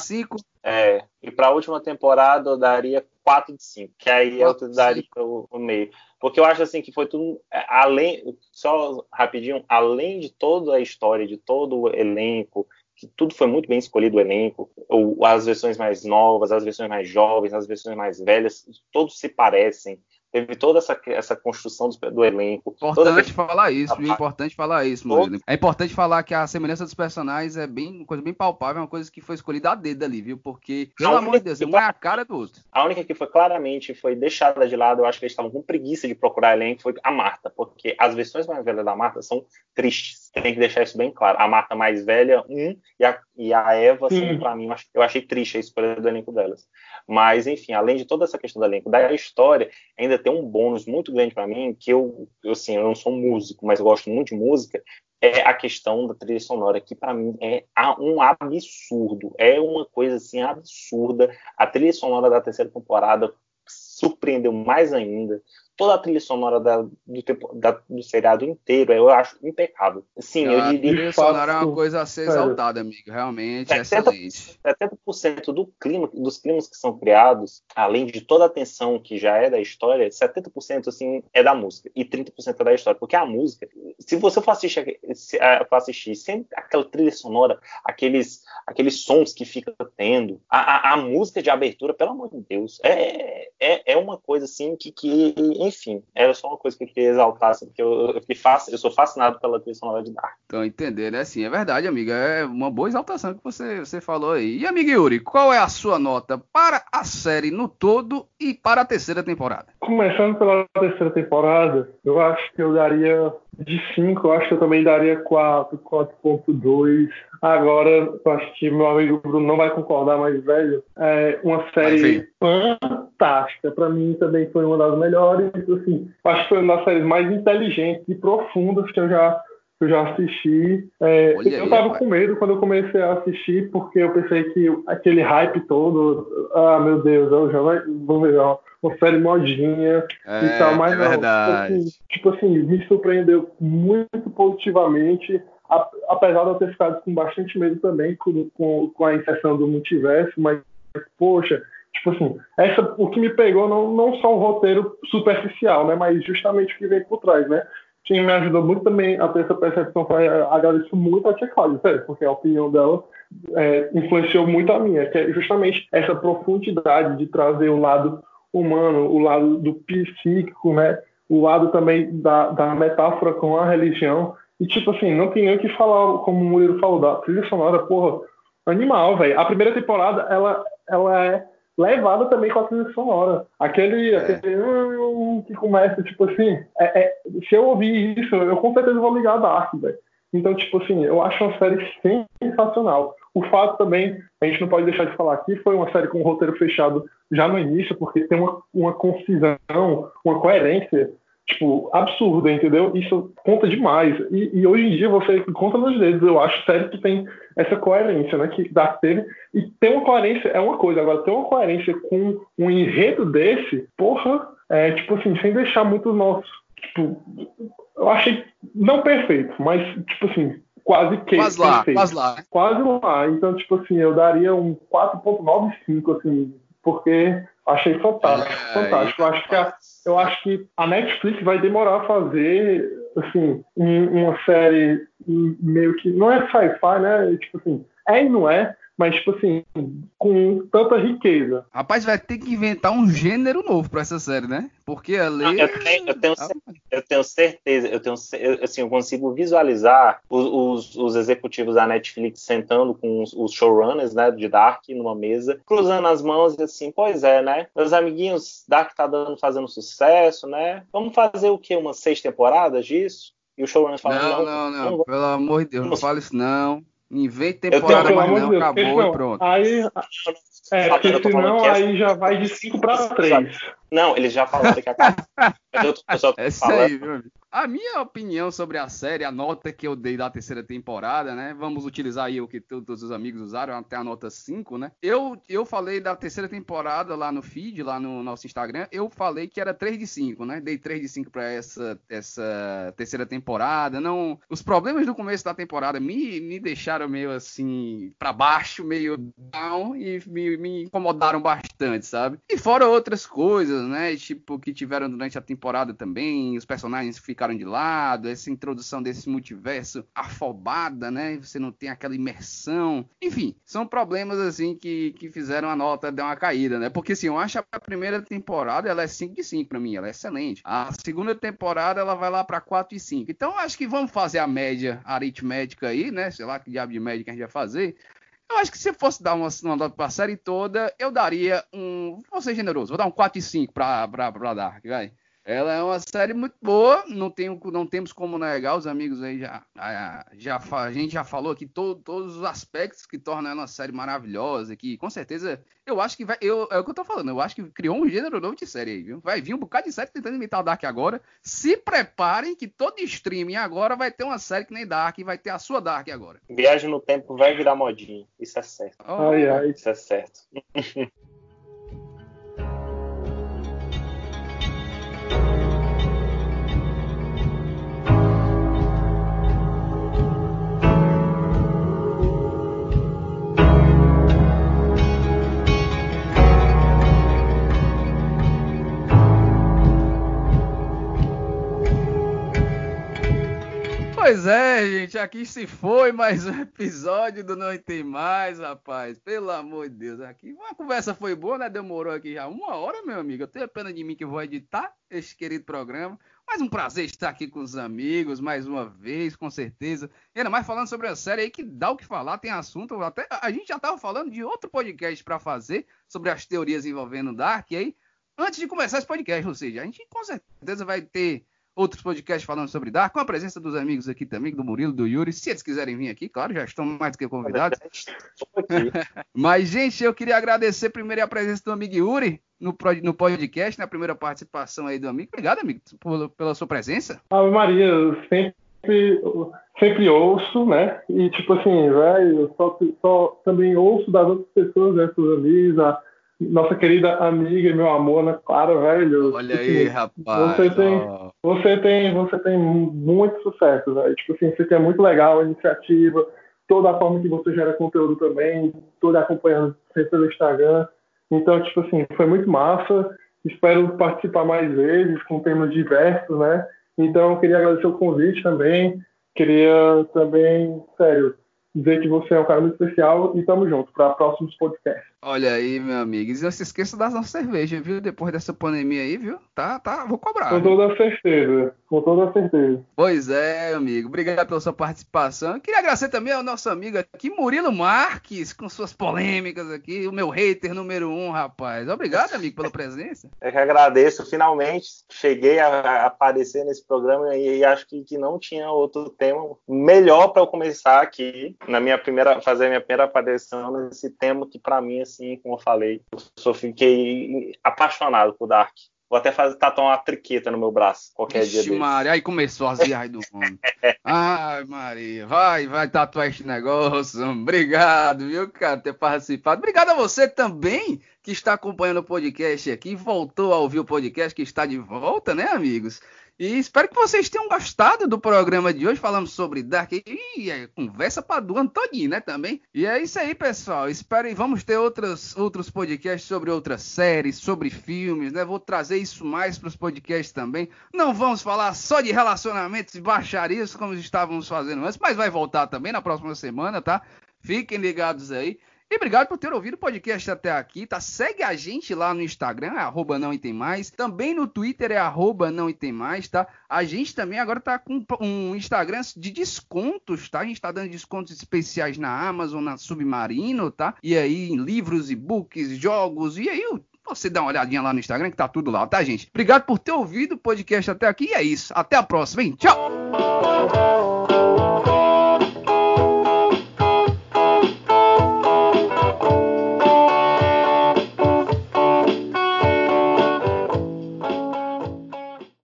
é, e para a última temporada eu daria 4 de 5, que aí eu daria o, o meio. Porque eu acho assim que foi tudo é, além, só rapidinho, além de toda a história, de todo o elenco, que tudo foi muito bem escolhido o elenco, ou, as versões mais novas, as versões mais jovens, as versões mais velhas, todos se parecem, teve toda essa, essa construção do, do elenco. Importante falar isso, viu? Importante falar isso, Murilo. É importante falar que a semelhança dos personagens é bem, uma coisa bem palpável, é uma coisa que foi escolhida a dedo ali, viu? Porque, pelo amor de Deus, um é a cara do outro. A única que foi claramente foi deixada de lado, eu acho que eles estavam com preguiça de procurar elenco, foi a Marta, porque as versões mais velhas da Marta são tristes. Tem que deixar isso bem claro. A Marta mais velha, um, e a, e a Eva, assim, pra mim, eu achei triste a escolha do elenco delas. Mas, enfim, além de toda essa questão do elenco, da história, ainda tem um bônus muito grande para mim, que eu, eu, assim, eu não sou músico, mas gosto muito de música, é a questão da trilha sonora, que para mim é um absurdo. É uma coisa, assim, absurda. A trilha sonora da terceira temporada surpreendeu mais ainda toda a trilha sonora da, do, tempo, da, do seriado inteiro, eu acho impecável. Sim, eu diria. A trilha sonora é uma coisa a ser exaltada, amigo. Realmente 70, excelente. 70% do clima, dos climas que são criados, além de toda a tensão que já é da história, 70% assim, é da música e 30% é da história. Porque a música, se você for assistir, for assistir sem aquela trilha sonora, aqueles, aqueles sons que fica tendo, a, a, a música de abertura, pelo amor de Deus, é, é, é uma coisa assim que, que enfim, era só uma coisa que eu queria exaltar, assim, porque eu, eu, eu sou fascinado pela trilha sonora de Dark. Então, entender, né? Sim, é verdade, amiga. É uma boa exaltação que você, você falou aí. E, amigo Yuri, qual é a sua nota para a série no todo e para a terceira temporada? Começando pela terceira temporada, eu acho que eu daria de 5, eu acho que eu também daria 4, 4.2. Agora, eu acho que meu amigo Bruno não vai concordar, mas, velho, é uma série fantástica. Para mim também foi uma das melhores. Assim, acho que foi uma das séries mais inteligentes e profundas que eu já que eu já assisti. É, eu tava com medo quando eu comecei a assistir, porque eu pensei que aquele hype todo, ah, meu Deus, eu já vai, vou ver, ó, uma série modinha é, e tal, mas é não, verdade. Tipo assim, tipo assim, me surpreendeu muito positivamente, apesar de eu ter ficado com bastante medo também com, com, com a inserção do multiverso, mas, poxa, tipo assim, essa, o que me pegou não, não só o roteiro superficial, né, mas justamente o que vem por trás, né, quem me ajudou muito também a ter essa percepção foi agradeço muito a Tia Cláudia, sério, porque a opinião dela é, influenciou muito a minha, que é justamente essa profundidade de trazer o lado humano, o lado do psíquico, né? O lado também da, da metáfora com a religião. E, tipo assim, não tem nem o que falar, como o Murilo falou, da trilha sonora, porra, animal, velho. A primeira temporada, ela, ela é levada também com a trilha sonora. Aquele, é. aquele hum, que começa, tipo assim, é, é, se eu ouvir isso, eu com certeza vou ligar a Dark, velho. Então, tipo assim, eu acho uma série sensacional. O fato também, a gente não pode deixar de falar aqui, foi uma série com um roteiro fechado já no início, porque tem uma, uma concisão, uma coerência tipo, absurda, entendeu? Isso conta demais. E, e, hoje em dia você conta nos dedos, eu acho sério que tem essa coerência, né? Que dá teve. E ter uma coerência é uma coisa, agora ter uma coerência com um enredo desse, porra, é tipo assim, sem deixar muito nosso. Tipo, eu achei não perfeito, mas tipo assim, quase que quase lá, quase lá. Quase lá. Então, tipo assim, eu daria um 4.95 assim, porque achei fantástico, é, fantástico. Eu acho que a, eu acho que a Netflix vai demorar a fazer assim uma série meio que não é sci-fi, né? Tipo assim, é e não é, mas, tipo assim, com tanta riqueza. Rapaz, vai ter que inventar um gênero novo pra essa série, né? Porque a lei. Eu tenho, eu tenho, eu tenho certeza, eu tenho, assim, eu consigo visualizar os, os, os, executivos da Netflix sentando com os, os, showrunners, né, de Dark numa mesa, cruzando as mãos e assim, pois é, né? Meus amiguinhos, Dark tá dando, fazendo sucesso, né? Vamos fazer o quê? Umas seis temporadas disso? E o showrunners falam, não, não, não, não, não pelo amor de Deus, não fala isso não. Invente temporada, mas não, Deus, acabou e pronto. Aí, é, porque senão aí já vai de 5 para 3. Não, eles já falaram que acabou. eu tô, eu só é isso aí, viu, amigo? A minha opinião sobre a série, a nota que eu dei da terceira temporada, né? Vamos utilizar aí o que todos os amigos usaram, até a nota 5, né? Eu, eu falei da terceira temporada lá no feed, lá no nosso Instagram, eu falei que era 3 de 5, né? Dei 3 de 5 para essa, essa terceira temporada. Não, os problemas do começo da temporada me, me deixaram meio assim para baixo, meio down e me, me incomodaram bastante, sabe? E fora outras coisas né? Tipo, que tiveram durante a temporada também, os personagens ficaram de lado, essa introdução desse multiverso afobada, né? Você não tem aquela imersão. Enfim, são problemas assim que, que fizeram a nota dar uma caída, né? Porque assim, eu acho a primeira temporada ela é 5 de 5 para mim, ela é excelente. A segunda temporada ela vai lá para 4 e 5. Então acho que vamos fazer a média aritmética aí, né? Sei lá que diabo de média que a gente vai fazer. Eu acho que se fosse dar uma, uma nota pra série toda, eu daria um. Vou ser generoso, vou dar um 4 e 5 pra, pra, pra Dark, vai. Ela é uma série muito boa, não, tenho, não temos como negar, os amigos aí já, já a gente já falou aqui todo, todos os aspectos que tornam ela uma série maravilhosa, que com certeza eu acho que vai, eu, é o que eu tô falando, eu acho que criou um gênero novo de série aí, viu? Vai vir um bocado de série tentando imitar o Dark agora. Se preparem que todo streaming agora vai ter uma série que nem Dark vai ter a sua Dark agora. Viagem no tempo vai virar modinha, isso é certo. Oh, ai, ai. Isso é certo. é, gente, aqui se foi mais um episódio do Não Tem Mais, rapaz. Pelo amor de Deus, aqui uma conversa foi boa, né? Demorou aqui já uma hora, meu amigo. Eu tenho pena de mim que vou editar este querido programa. Mas um prazer estar aqui com os amigos, mais uma vez, com certeza. E ainda mais falando sobre a série aí que dá o que falar, tem assunto. Até a gente já estava falando de outro podcast para fazer sobre as teorias envolvendo Dark. E aí, antes de começar esse podcast, ou seja, a gente com certeza vai ter outros podcasts falando sobre Dark, com a presença dos amigos aqui também, do Murilo, do Yuri. Se eles quiserem vir aqui, claro, já estão mais do que convidados. Mas, gente, eu queria agradecer primeiro a presença do amigo Yuri no, no podcast, na primeira participação aí do amigo. Obrigado, amigo, por, pela sua presença. Ave Maria, eu sempre, sempre ouço, né? E, tipo assim, velho, eu só, só também ouço das outras pessoas, né, seus amigos, a nossa querida amiga e meu amor, Ana Clara, velho. Olha tipo, aí, rapaz. Você tem, você tem, você tem muito sucesso, velho. Tipo assim, você tem muito legal a iniciativa, toda a forma que você gera conteúdo também, toda acompanhando sempre pelo Instagram. Então, tipo assim, foi muito massa. Espero participar mais vezes com temas diversos, né? Então, eu queria agradecer o convite também. Queria também, sério, dizer que você é um cara muito especial e tamo junto para próximos podcasts. Olha aí, meu amigo. E não se esqueça das nossas cervejas, viu? Depois dessa pandemia aí, viu? Tá, tá, vou cobrar. Com toda certeza. Com toda certeza. Pois é, amigo. Obrigado pela sua participação. Queria agradecer também ao nosso amigo aqui, Murilo Marques, com suas polêmicas aqui. O meu hater número um, rapaz. Obrigado, amigo, pela presença. Eu que agradeço. Finalmente cheguei a aparecer nesse programa e acho que, que não tinha outro tema melhor para eu começar aqui na minha primeira fazer minha primeira aparição nesse tema que para mim assim, como eu falei, eu só fiquei apaixonado por Dark. Vou até fazer tatuar uma triqueta no meu braço qualquer Ixi, dia desse. Maria, aí começou as viagens do mundo. Ai, Maria, vai, vai tatuar este negócio. Obrigado, viu, cara, ter participado. Obrigado a você também que está acompanhando o podcast aqui, voltou a ouvir o podcast, que está de volta, né, amigos? E espero que vocês tenham gostado do programa de hoje. Falamos sobre Dark e é, conversa para do todinho, né? Também. E é isso aí, pessoal. Espero e vamos ter outros, outros podcasts sobre outras séries, sobre filmes, né? Vou trazer isso mais para os podcasts também. Não vamos falar só de relacionamentos e baixarias como estávamos fazendo antes, mas vai voltar também na próxima semana, tá? Fiquem ligados aí. E obrigado por ter ouvido o podcast até aqui, tá? Segue a gente lá no Instagram, é arroba não e tem mais. Também no Twitter é arroba não e tem mais, tá? A gente também agora tá com um Instagram de descontos, tá? A gente tá dando descontos especiais na Amazon, na Submarino, tá? E aí, em livros, e-books, jogos, e aí você dá uma olhadinha lá no Instagram que tá tudo lá, tá, gente? Obrigado por ter ouvido o podcast até aqui e é isso. Até a próxima, hein? Tchau!